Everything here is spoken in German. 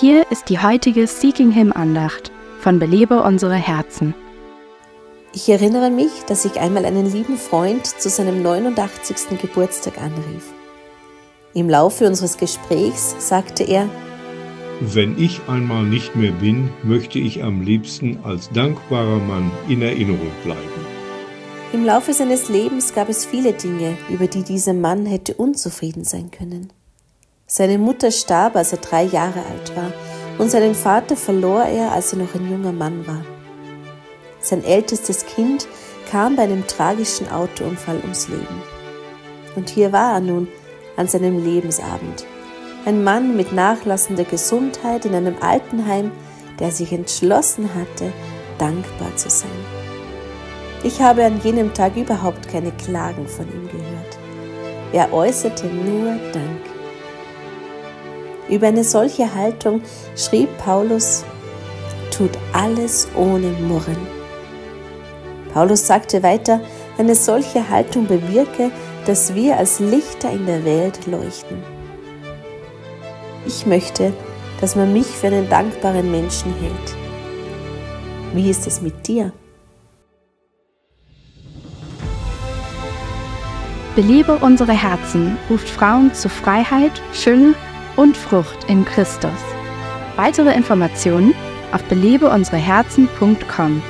Hier ist die heutige Seeking Him Andacht von Belebe unsere Herzen. Ich erinnere mich, dass ich einmal einen lieben Freund zu seinem 89. Geburtstag anrief. Im Laufe unseres Gesprächs sagte er, wenn ich einmal nicht mehr bin, möchte ich am liebsten als dankbarer Mann in Erinnerung bleiben. Im Laufe seines Lebens gab es viele Dinge, über die dieser Mann hätte unzufrieden sein können. Seine Mutter starb, als er drei Jahre alt war, und seinen Vater verlor er, als er noch ein junger Mann war. Sein ältestes Kind kam bei einem tragischen Autounfall ums Leben. Und hier war er nun an seinem Lebensabend. Ein Mann mit nachlassender Gesundheit in einem Altenheim, der sich entschlossen hatte, dankbar zu sein. Ich habe an jenem Tag überhaupt keine Klagen von ihm gehört. Er äußerte nur Dank. Über eine solche Haltung schrieb Paulus, tut alles ohne Murren. Paulus sagte weiter, eine solche Haltung bewirke, dass wir als Lichter in der Welt leuchten. Ich möchte, dass man mich für einen dankbaren Menschen hält. Wie ist es mit dir? Belebe unsere Herzen ruft Frauen zu Freiheit, Schöne und Frucht in Christus. Weitere Informationen auf belebeunsereherzen.com.